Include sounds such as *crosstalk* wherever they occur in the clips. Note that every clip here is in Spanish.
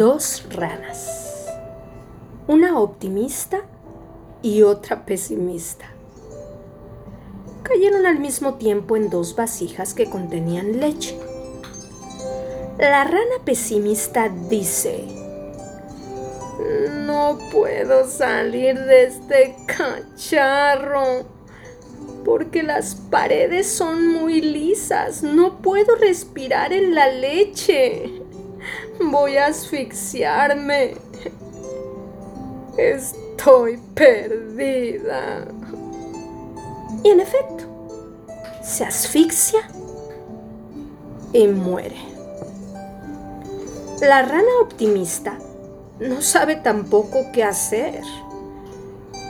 Dos ranas, una optimista y otra pesimista. Cayeron al mismo tiempo en dos vasijas que contenían leche. La rana pesimista dice, no puedo salir de este cacharro porque las paredes son muy lisas. No puedo respirar en la leche. Voy a asfixiarme. Estoy perdida. Y en efecto, se asfixia y muere. La rana optimista no sabe tampoco qué hacer.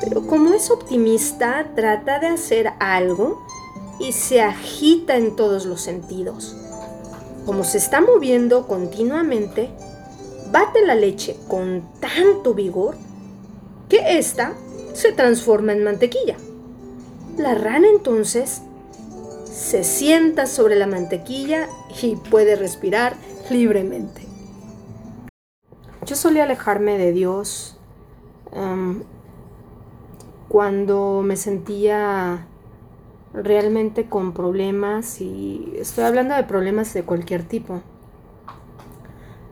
Pero como es optimista, trata de hacer algo y se agita en todos los sentidos. Como se está moviendo continuamente, bate la leche con tanto vigor que ésta se transforma en mantequilla. La rana entonces se sienta sobre la mantequilla y puede respirar libremente. Yo solía alejarme de Dios em, cuando me sentía realmente con problemas y estoy hablando de problemas de cualquier tipo,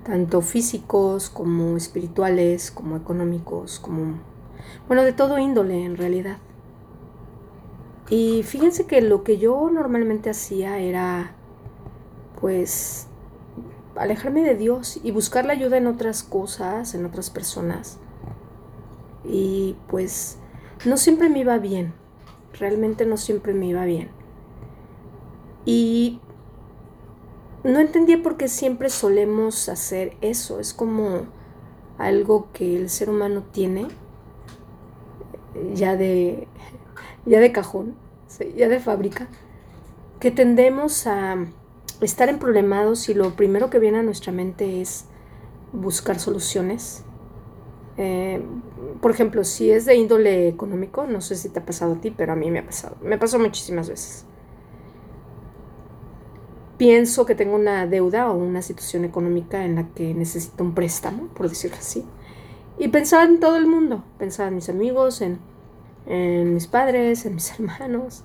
tanto físicos como espirituales, como económicos, como, bueno, de todo índole en realidad. Y fíjense que lo que yo normalmente hacía era, pues, alejarme de Dios y buscar la ayuda en otras cosas, en otras personas. Y pues no siempre me iba bien, realmente no siempre me iba bien. Y no entendía por qué siempre solemos hacer eso, es como algo que el ser humano tiene ya de, ya de cajón, ya de fábrica, que tendemos a estar en problemados y lo primero que viene a nuestra mente es buscar soluciones. Eh, por ejemplo, si es de índole económico, no sé si te ha pasado a ti, pero a mí me ha pasado. Me pasó muchísimas veces. Pienso que tengo una deuda o una situación económica en la que necesito un préstamo, por decirlo así. Y pensaba en todo el mundo. Pensaba en mis amigos, en, en mis padres, en mis *laughs* hermanos.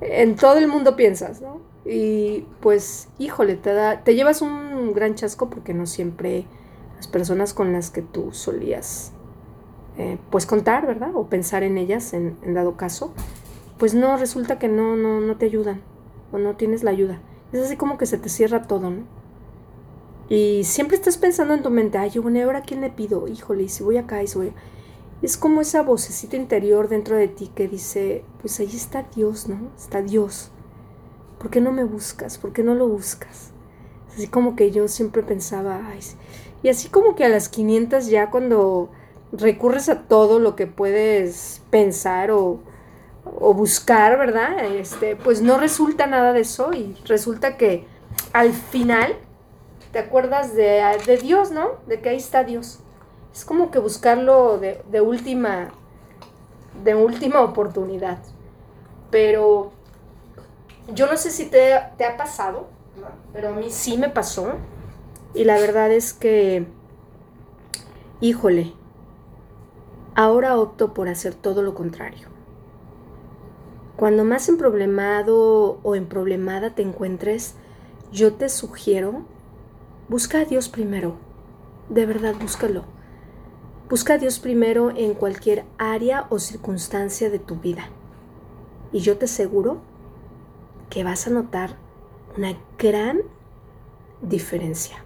En todo el mundo piensas, ¿no? Y pues, híjole, te, da, te llevas un gran chasco porque no siempre las personas con las que tú solías eh, pues contar, ¿verdad? O pensar en ellas en, dado caso, pues no, resulta que no, no, no te ayudan o no tienes la ayuda. Es así como que se te cierra todo, ¿no? Y siempre estás pensando en tu mente, ay, bueno, ¿y ahora quién le pido? Híjole, y si voy acá y si voy... Es como esa vocecita interior dentro de ti que dice, pues ahí está Dios, ¿no? Está Dios. ¿Por qué no me buscas? ¿Por qué no lo buscas? Así como que yo siempre pensaba, ay, y así como que a las 500 ya cuando recurres a todo lo que puedes pensar o, o buscar, ¿verdad? Este, pues no resulta nada de eso y resulta que al final te acuerdas de, de Dios, ¿no? De que ahí está Dios. Es como que buscarlo de, de última de última oportunidad. Pero yo no sé si te, ha pasado, pero a mí sí me pasó. Y la verdad es que, híjole, ahora opto por hacer todo lo contrario. Cuando más emproblemado o emproblemada te encuentres, yo te sugiero, busca a Dios primero. De verdad, búscalo. Busca a Dios primero en cualquier área o circunstancia de tu vida. Y yo te aseguro que vas a notar una gran diferencia.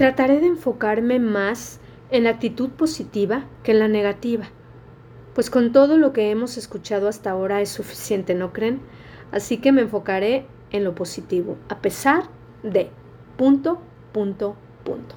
Trataré de enfocarme más en la actitud positiva que en la negativa, pues con todo lo que hemos escuchado hasta ahora es suficiente, ¿no creen? Así que me enfocaré en lo positivo, a pesar de punto, punto, punto.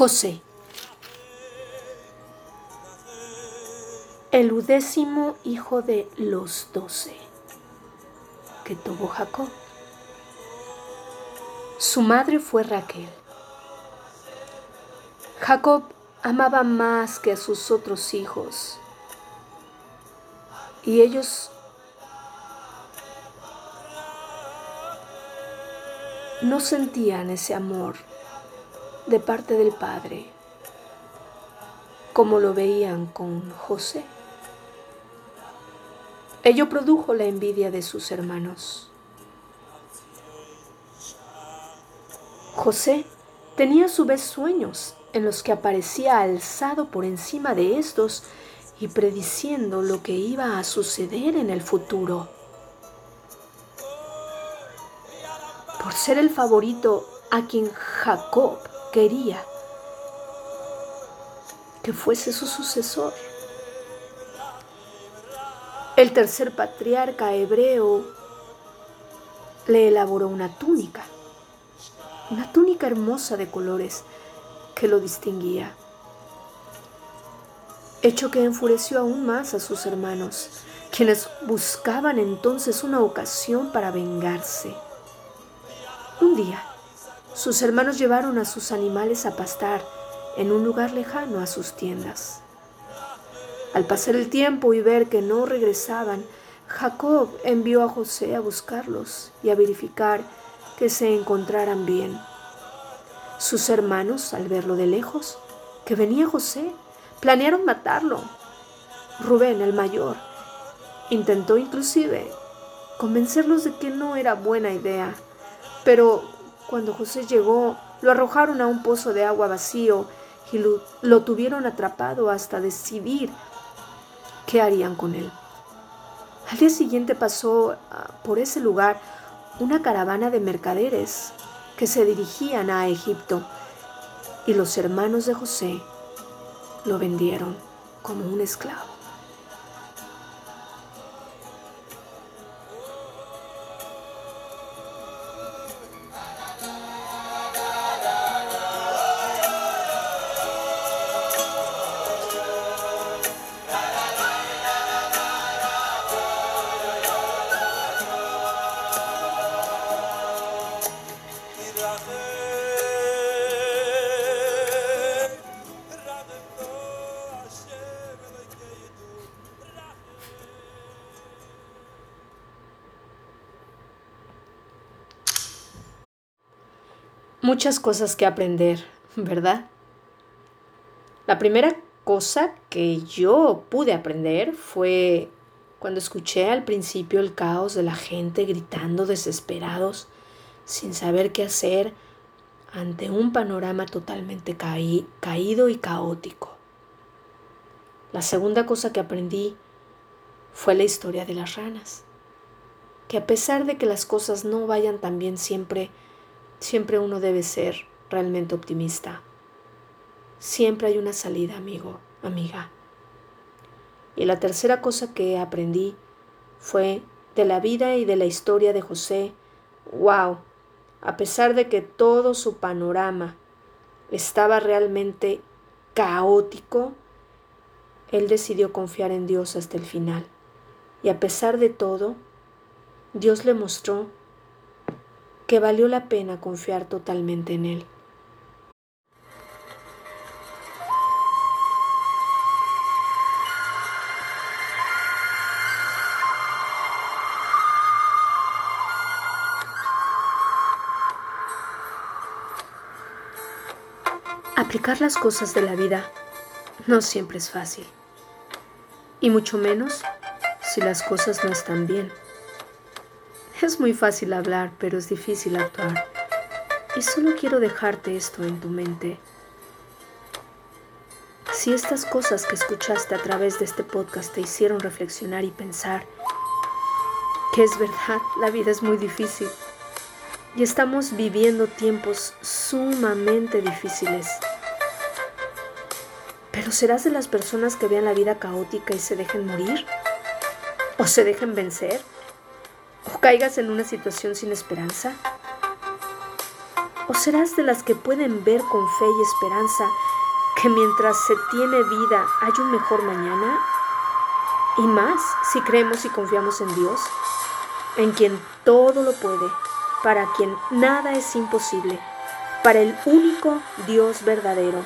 José. el undécimo hijo de los doce que tuvo Jacob. Su madre fue Raquel. Jacob amaba más que a sus otros hijos y ellos no sentían ese amor de parte del Padre como lo veían con José. Ello produjo la envidia de sus hermanos. José tenía a su vez sueños en los que aparecía alzado por encima de estos y prediciendo lo que iba a suceder en el futuro. Por ser el favorito a quien Jacob quería que fuese su sucesor. El tercer patriarca hebreo le elaboró una túnica, una túnica hermosa de colores que lo distinguía, hecho que enfureció aún más a sus hermanos, quienes buscaban entonces una ocasión para vengarse. Un día, sus hermanos llevaron a sus animales a pastar en un lugar lejano a sus tiendas. Al pasar el tiempo y ver que no regresaban, Jacob envió a José a buscarlos y a verificar que se encontraran bien. Sus hermanos, al verlo de lejos, que venía José, planearon matarlo. Rubén, el mayor, intentó inclusive convencerlos de que no era buena idea, pero cuando José llegó, lo arrojaron a un pozo de agua vacío y lo, tuvieron atrapado hasta decidir qué harían con él. Al día siguiente pasó ah, por ese lugar una caravana de mercaderes que se dirigían a Egipto y los hermanos de José lo vendieron como un esclavo. Muchas cosas que aprender, ¿verdad? La primera cosa que yo pude aprender fue cuando escuché al principio el caos de la gente gritando desesperados, sin saber qué hacer ante un panorama totalmente caído y caótico. La segunda cosa que aprendí fue la historia de las ranas, que a pesar de que las cosas no vayan tan bien siempre, Siempre uno debe ser realmente optimista. Siempre hay una salida, amigo, amiga. Y la tercera cosa que aprendí fue de la vida y de la historia de José. ¡Wow! A pesar de que todo su panorama estaba realmente caótico, él decidió confiar en Dios hasta el final. Y a pesar de todo, Dios le mostró que valió la pena confiar totalmente en Él. Aplicar las cosas de la vida no siempre es fácil, y mucho menos si las cosas no están bien. Es muy fácil hablar, pero es difícil actuar. Y solo quiero dejarte esto en tu mente. Si estas cosas que escuchaste a través de este podcast te hicieron reflexionar y pensar que es verdad, la vida es muy difícil y estamos viviendo tiempos sumamente difíciles. Pero ¿serás de las personas que vean la vida caótica y se dejen morir? ¿O se dejen vencer? O caigas en una situación sin esperanza? ¿O serás de las que pueden ver con fe y esperanza que mientras se tiene vida hay un mejor mañana? Y más si creemos y confiamos en Dios, en quien todo lo puede, para quien nada es imposible, para el único Dios verdadero,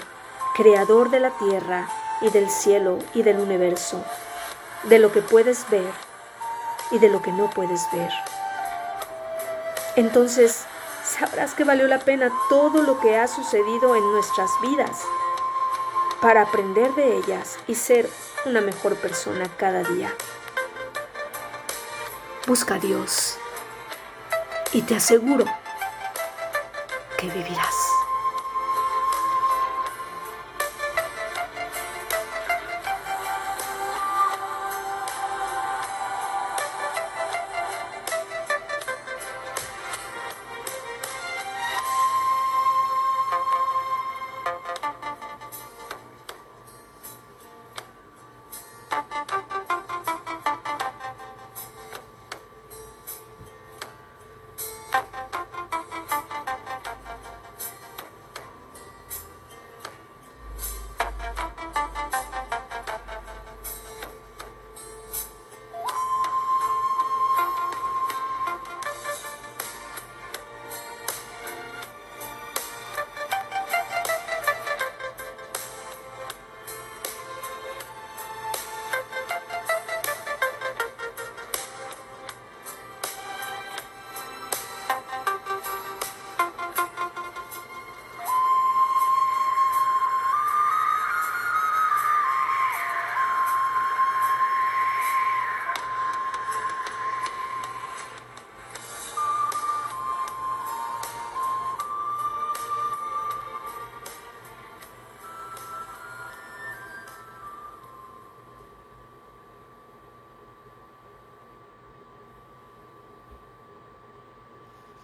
creador de la tierra y del cielo y del universo, de lo que puedes ver y de lo que no puedes ver. Entonces sabrás que valió la pena todo lo que ha sucedido en nuestras vidas para aprender de ellas y ser una mejor persona cada día. Busca a Dios y te aseguro que vivirás.